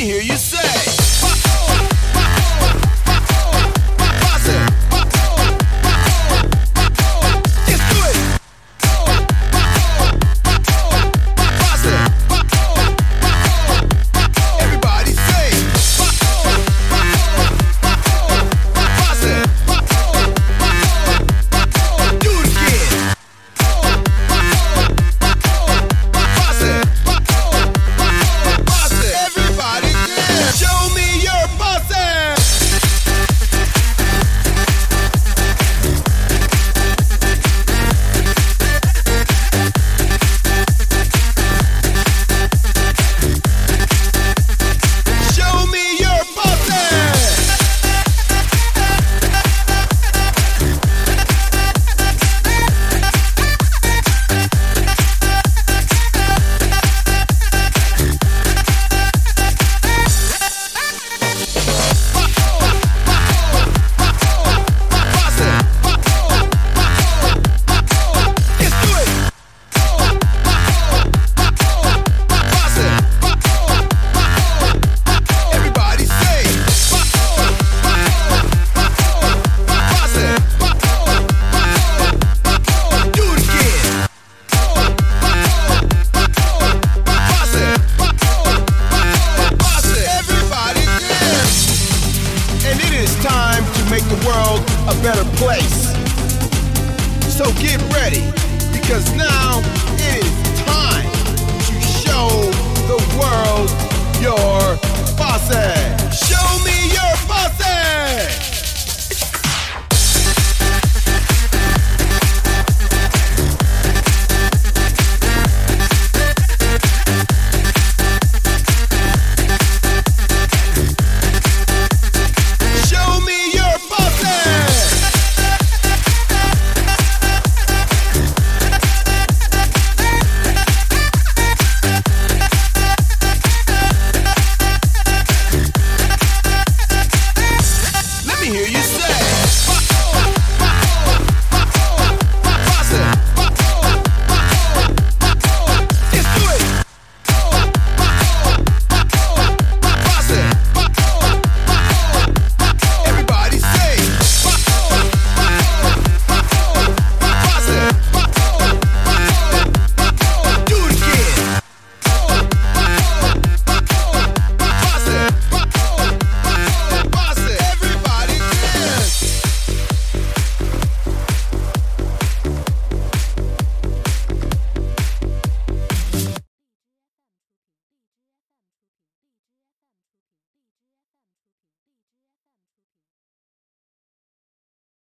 hear you say. The world a better place. So get ready, because now